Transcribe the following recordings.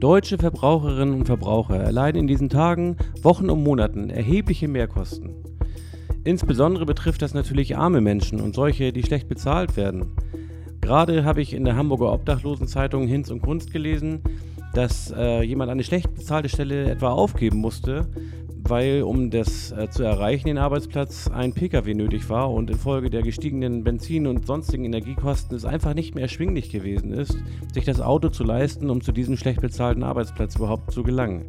Deutsche Verbraucherinnen und Verbraucher erleiden in diesen Tagen, Wochen und Monaten erhebliche Mehrkosten. Insbesondere betrifft das natürlich arme Menschen und solche, die schlecht bezahlt werden. Gerade habe ich in der Hamburger Obdachlosenzeitung Hinz und Kunst gelesen, dass äh, jemand eine schlecht bezahlte Stelle etwa aufgeben musste, weil um das äh, zu erreichen, den Arbeitsplatz, ein Pkw nötig war und infolge der gestiegenen Benzin- und sonstigen Energiekosten es einfach nicht mehr erschwinglich gewesen ist, sich das Auto zu leisten, um zu diesem schlecht bezahlten Arbeitsplatz überhaupt zu gelangen.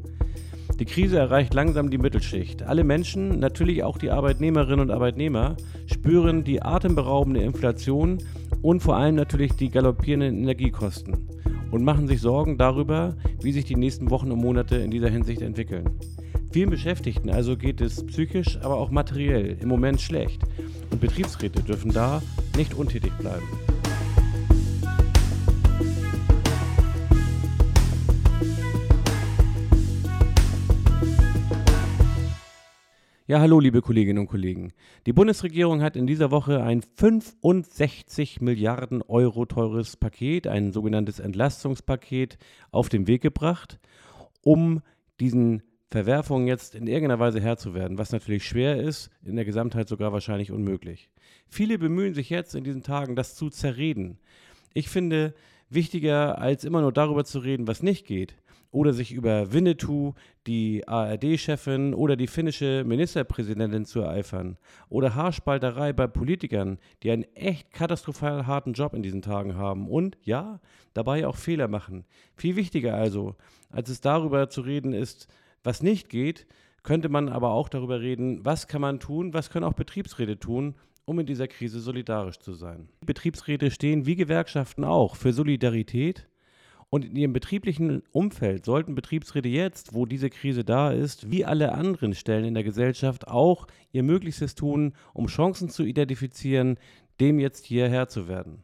Die Krise erreicht langsam die Mittelschicht. Alle Menschen, natürlich auch die Arbeitnehmerinnen und Arbeitnehmer, spüren die atemberaubende Inflation und vor allem natürlich die galoppierenden Energiekosten und machen sich Sorgen darüber, wie sich die nächsten Wochen und Monate in dieser Hinsicht entwickeln. Vielen Beschäftigten also geht es psychisch, aber auch materiell im Moment schlecht und Betriebsräte dürfen da nicht untätig bleiben. Ja, hallo liebe Kolleginnen und Kollegen. Die Bundesregierung hat in dieser Woche ein 65 Milliarden Euro teures Paket, ein sogenanntes Entlastungspaket, auf den Weg gebracht, um diesen Verwerfungen jetzt in irgendeiner Weise Herr zu werden, was natürlich schwer ist, in der Gesamtheit sogar wahrscheinlich unmöglich. Viele bemühen sich jetzt in diesen Tagen, das zu zerreden. Ich finde, wichtiger als immer nur darüber zu reden, was nicht geht, oder sich über Winnetou, die ARD-Chefin oder die finnische Ministerpräsidentin zu ereifern, oder Haarspalterei bei Politikern, die einen echt katastrophal harten Job in diesen Tagen haben und, ja, dabei auch Fehler machen. Viel wichtiger also, als es darüber zu reden ist, was nicht geht, könnte man aber auch darüber reden, was kann man tun, was können auch Betriebsräte tun, um in dieser Krise solidarisch zu sein. Betriebsräte stehen wie Gewerkschaften auch für Solidarität und in ihrem betrieblichen Umfeld sollten Betriebsräte jetzt, wo diese Krise da ist, wie alle anderen Stellen in der Gesellschaft auch ihr Möglichstes tun, um Chancen zu identifizieren, dem jetzt hierher zu werden.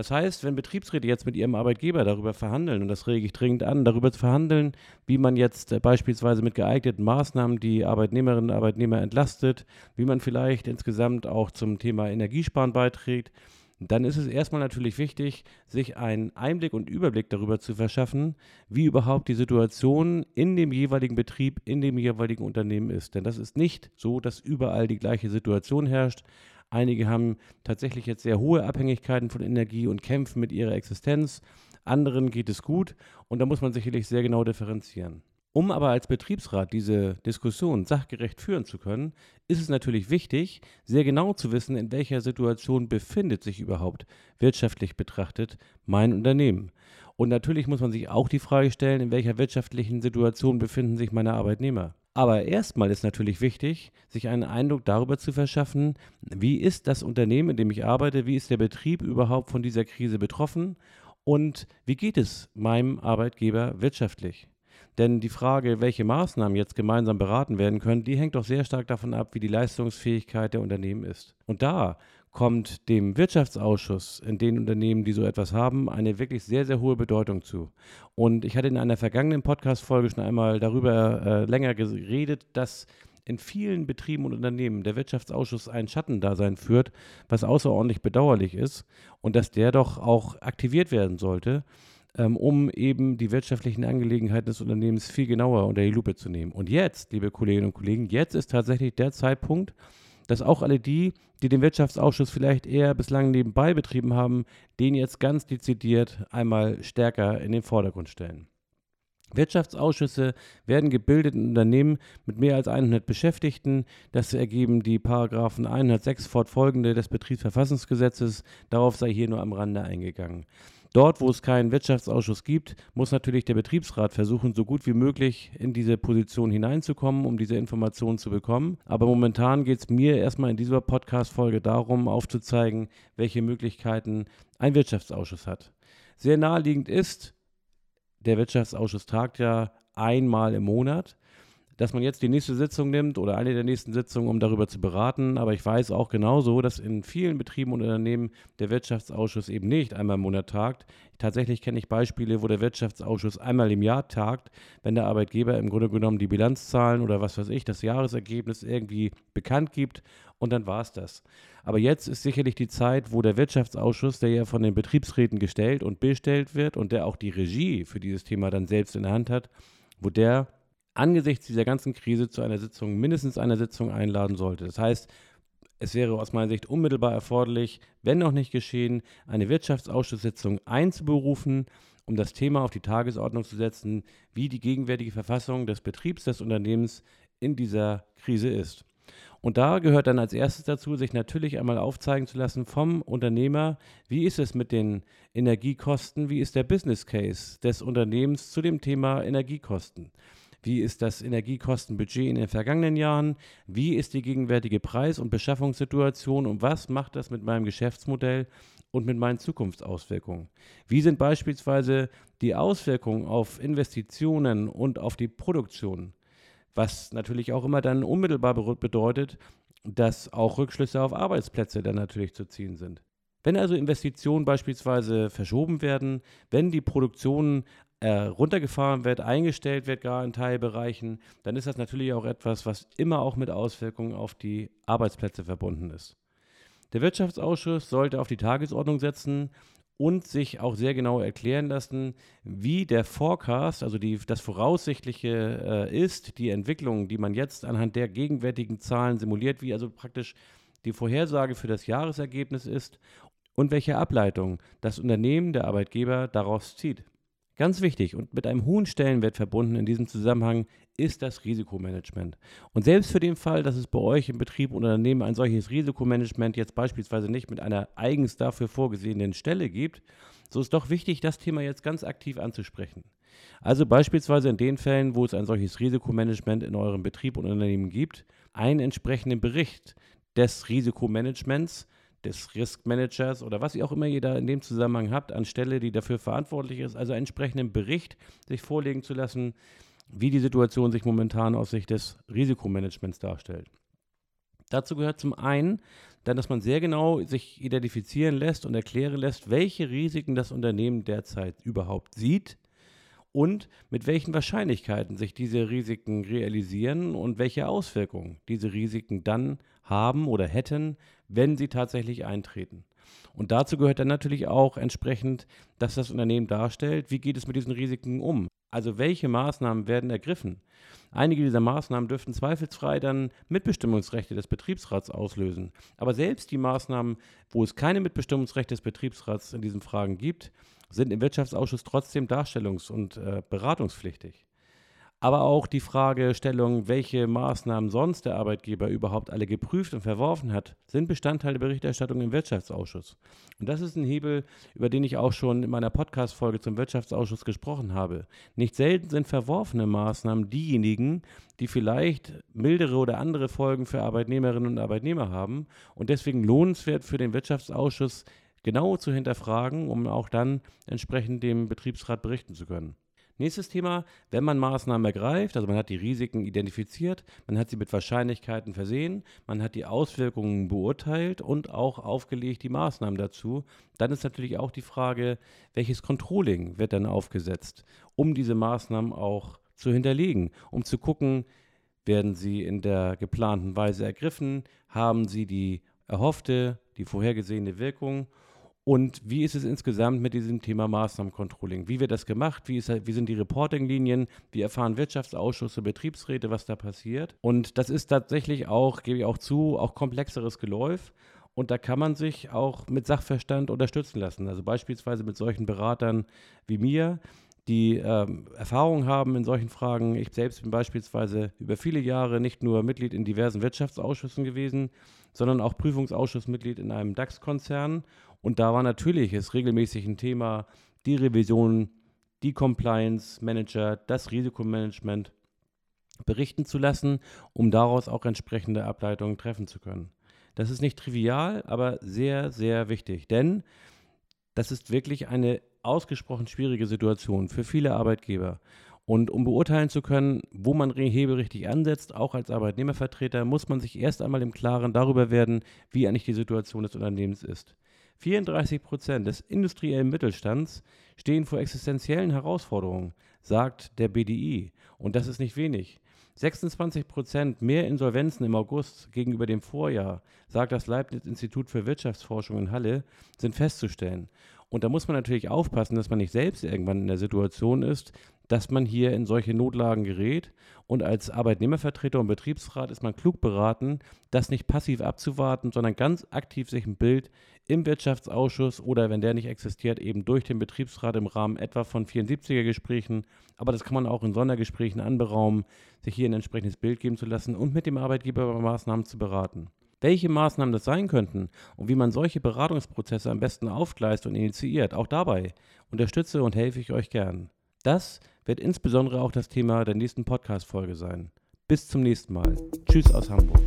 Das heißt, wenn Betriebsräte jetzt mit ihrem Arbeitgeber darüber verhandeln, und das rege ich dringend an, darüber zu verhandeln, wie man jetzt äh, beispielsweise mit geeigneten Maßnahmen die Arbeitnehmerinnen und Arbeitnehmer entlastet, wie man vielleicht insgesamt auch zum Thema Energiesparen beiträgt, dann ist es erstmal natürlich wichtig, sich einen Einblick und Überblick darüber zu verschaffen, wie überhaupt die Situation in dem jeweiligen Betrieb, in dem jeweiligen Unternehmen ist. Denn das ist nicht so, dass überall die gleiche Situation herrscht. Einige haben tatsächlich jetzt sehr hohe Abhängigkeiten von Energie und kämpfen mit ihrer Existenz. Anderen geht es gut und da muss man sicherlich sehr genau differenzieren. Um aber als Betriebsrat diese Diskussion sachgerecht führen zu können, ist es natürlich wichtig, sehr genau zu wissen, in welcher Situation befindet sich überhaupt wirtschaftlich betrachtet mein Unternehmen. Und natürlich muss man sich auch die Frage stellen, in welcher wirtschaftlichen Situation befinden sich meine Arbeitnehmer. Aber erstmal ist natürlich wichtig, sich einen Eindruck darüber zu verschaffen, wie ist das Unternehmen, in dem ich arbeite, wie ist der Betrieb überhaupt von dieser Krise betroffen und wie geht es meinem Arbeitgeber wirtschaftlich. Denn die Frage, welche Maßnahmen jetzt gemeinsam beraten werden können, die hängt doch sehr stark davon ab, wie die Leistungsfähigkeit der Unternehmen ist. Und da kommt dem Wirtschaftsausschuss in den Unternehmen, die so etwas haben, eine wirklich sehr, sehr hohe Bedeutung zu. Und ich hatte in einer vergangenen Podcast-Folge schon einmal darüber äh, länger geredet, dass in vielen Betrieben und Unternehmen der Wirtschaftsausschuss ein Schattendasein führt, was außerordentlich bedauerlich ist und dass der doch auch aktiviert werden sollte, ähm, um eben die wirtschaftlichen Angelegenheiten des Unternehmens viel genauer unter die Lupe zu nehmen. Und jetzt, liebe Kolleginnen und Kollegen, jetzt ist tatsächlich der Zeitpunkt, dass auch alle die, die den Wirtschaftsausschuss vielleicht eher bislang nebenbei betrieben haben, den jetzt ganz dezidiert einmal stärker in den Vordergrund stellen. Wirtschaftsausschüsse werden gebildet in Unternehmen mit mehr als 100 Beschäftigten. Das ergeben die Paragraphen 106 fortfolgende des Betriebsverfassungsgesetzes. Darauf sei hier nur am Rande eingegangen. Dort, wo es keinen Wirtschaftsausschuss gibt, muss natürlich der Betriebsrat versuchen, so gut wie möglich in diese Position hineinzukommen, um diese Informationen zu bekommen. Aber momentan geht es mir erstmal in dieser Podcast-Folge darum, aufzuzeigen, welche Möglichkeiten ein Wirtschaftsausschuss hat. Sehr naheliegend ist, der Wirtschaftsausschuss tagt ja einmal im Monat. Dass man jetzt die nächste Sitzung nimmt oder eine der nächsten Sitzungen, um darüber zu beraten. Aber ich weiß auch genauso, dass in vielen Betrieben und Unternehmen der Wirtschaftsausschuss eben nicht einmal im Monat tagt. Tatsächlich kenne ich Beispiele, wo der Wirtschaftsausschuss einmal im Jahr tagt, wenn der Arbeitgeber im Grunde genommen die Bilanzzahlen oder was weiß ich, das Jahresergebnis irgendwie bekannt gibt und dann war es das. Aber jetzt ist sicherlich die Zeit, wo der Wirtschaftsausschuss, der ja von den Betriebsräten gestellt und bestellt wird und der auch die Regie für dieses Thema dann selbst in der Hand hat, wo der angesichts dieser ganzen Krise zu einer Sitzung, mindestens einer Sitzung einladen sollte. Das heißt, es wäre aus meiner Sicht unmittelbar erforderlich, wenn noch nicht geschehen, eine Wirtschaftsausschusssitzung einzuberufen, um das Thema auf die Tagesordnung zu setzen, wie die gegenwärtige Verfassung des Betriebs des Unternehmens in dieser Krise ist. Und da gehört dann als erstes dazu, sich natürlich einmal aufzeigen zu lassen vom Unternehmer, wie ist es mit den Energiekosten, wie ist der Business Case des Unternehmens zu dem Thema Energiekosten. Wie ist das Energiekostenbudget in den vergangenen Jahren? Wie ist die gegenwärtige Preis- und Beschaffungssituation? Und was macht das mit meinem Geschäftsmodell und mit meinen Zukunftsauswirkungen? Wie sind beispielsweise die Auswirkungen auf Investitionen und auf die Produktion? Was natürlich auch immer dann unmittelbar bedeutet, dass auch Rückschlüsse auf Arbeitsplätze dann natürlich zu ziehen sind. Wenn also Investitionen beispielsweise verschoben werden, wenn die Produktion äh, runtergefahren wird, eingestellt wird, gar in Teilbereichen, dann ist das natürlich auch etwas, was immer auch mit Auswirkungen auf die Arbeitsplätze verbunden ist. Der Wirtschaftsausschuss sollte auf die Tagesordnung setzen, und sich auch sehr genau erklären lassen, wie der Forecast, also die, das Voraussichtliche äh, ist, die Entwicklung, die man jetzt anhand der gegenwärtigen Zahlen simuliert, wie also praktisch die Vorhersage für das Jahresergebnis ist und welche Ableitung das Unternehmen, der Arbeitgeber daraus zieht. Ganz wichtig und mit einem hohen Stellenwert verbunden in diesem Zusammenhang ist das Risikomanagement. Und selbst für den Fall, dass es bei euch im Betrieb oder Unternehmen ein solches Risikomanagement jetzt beispielsweise nicht mit einer eigens dafür vorgesehenen Stelle gibt, so ist doch wichtig, das Thema jetzt ganz aktiv anzusprechen. Also beispielsweise in den Fällen, wo es ein solches Risikomanagement in eurem Betrieb und Unternehmen gibt, einen entsprechenden Bericht des Risikomanagements des Risk Managers oder was ihr auch immer ihr da in dem Zusammenhang habt, anstelle, die dafür verantwortlich ist, also einen entsprechenden Bericht sich vorlegen zu lassen, wie die Situation sich momentan aus Sicht des Risikomanagements darstellt. Dazu gehört zum einen dann, dass man sehr genau sich identifizieren lässt und erklären lässt, welche Risiken das Unternehmen derzeit überhaupt sieht und mit welchen Wahrscheinlichkeiten sich diese Risiken realisieren und welche Auswirkungen diese Risiken dann haben oder hätten, wenn sie tatsächlich eintreten. Und dazu gehört dann natürlich auch entsprechend, dass das Unternehmen darstellt, wie geht es mit diesen Risiken um. Also welche Maßnahmen werden ergriffen? Einige dieser Maßnahmen dürften zweifelsfrei dann Mitbestimmungsrechte des Betriebsrats auslösen. Aber selbst die Maßnahmen, wo es keine Mitbestimmungsrechte des Betriebsrats in diesen Fragen gibt, sind im Wirtschaftsausschuss trotzdem darstellungs- und äh, beratungspflichtig. Aber auch die Fragestellung, welche Maßnahmen sonst der Arbeitgeber überhaupt alle geprüft und verworfen hat, sind Bestandteil der Berichterstattung im Wirtschaftsausschuss. Und das ist ein Hebel, über den ich auch schon in meiner Podcast-Folge zum Wirtschaftsausschuss gesprochen habe. Nicht selten sind verworfene Maßnahmen diejenigen, die vielleicht mildere oder andere Folgen für Arbeitnehmerinnen und Arbeitnehmer haben und deswegen lohnenswert für den Wirtschaftsausschuss genau zu hinterfragen, um auch dann entsprechend dem Betriebsrat berichten zu können. Nächstes Thema, wenn man Maßnahmen ergreift, also man hat die Risiken identifiziert, man hat sie mit Wahrscheinlichkeiten versehen, man hat die Auswirkungen beurteilt und auch aufgelegt die Maßnahmen dazu, dann ist natürlich auch die Frage, welches Controlling wird dann aufgesetzt, um diese Maßnahmen auch zu hinterlegen, um zu gucken, werden sie in der geplanten Weise ergriffen, haben sie die erhoffte, die vorhergesehene Wirkung und wie ist es insgesamt mit diesem Thema Maßnahmencontrolling? Wie wird das gemacht? Wie, ist, wie sind die Reportinglinien? Wie erfahren Wirtschaftsausschüsse, Betriebsräte, was da passiert? Und das ist tatsächlich auch, gebe ich auch zu, auch komplexeres Geläuf. Und da kann man sich auch mit Sachverstand unterstützen lassen. Also beispielsweise mit solchen Beratern wie mir, die ähm, Erfahrung haben in solchen Fragen. Ich selbst bin beispielsweise über viele Jahre nicht nur Mitglied in diversen Wirtschaftsausschüssen gewesen, sondern auch Prüfungsausschussmitglied in einem DAX-Konzern und da war natürlich es regelmäßig ein Thema, die Revision, die Compliance Manager, das Risikomanagement berichten zu lassen, um daraus auch entsprechende Ableitungen treffen zu können. Das ist nicht trivial, aber sehr, sehr wichtig, denn das ist wirklich eine ausgesprochen schwierige Situation für viele Arbeitgeber. Und um beurteilen zu können, wo man Hebel richtig ansetzt, auch als Arbeitnehmervertreter, muss man sich erst einmal im Klaren darüber werden, wie eigentlich die Situation des Unternehmens ist. 34 Prozent des industriellen Mittelstands stehen vor existenziellen Herausforderungen, sagt der BDI. Und das ist nicht wenig. 26 Prozent mehr Insolvenzen im August gegenüber dem Vorjahr, sagt das Leibniz-Institut für Wirtschaftsforschung in Halle, sind festzustellen. Und da muss man natürlich aufpassen, dass man nicht selbst irgendwann in der Situation ist, dass man hier in solche Notlagen gerät. Und als Arbeitnehmervertreter und Betriebsrat ist man klug beraten, das nicht passiv abzuwarten, sondern ganz aktiv sich ein Bild im Wirtschaftsausschuss oder wenn der nicht existiert, eben durch den Betriebsrat im Rahmen etwa von 74er Gesprächen, aber das kann man auch in Sondergesprächen anberaumen, sich hier ein entsprechendes Bild geben zu lassen und mit dem Arbeitgeber über Maßnahmen zu beraten. Welche Maßnahmen das sein könnten und wie man solche Beratungsprozesse am besten aufgleist und initiiert, auch dabei unterstütze und helfe ich euch gern. Das wird insbesondere auch das Thema der nächsten Podcast-Folge sein. Bis zum nächsten Mal. Tschüss aus Hamburg.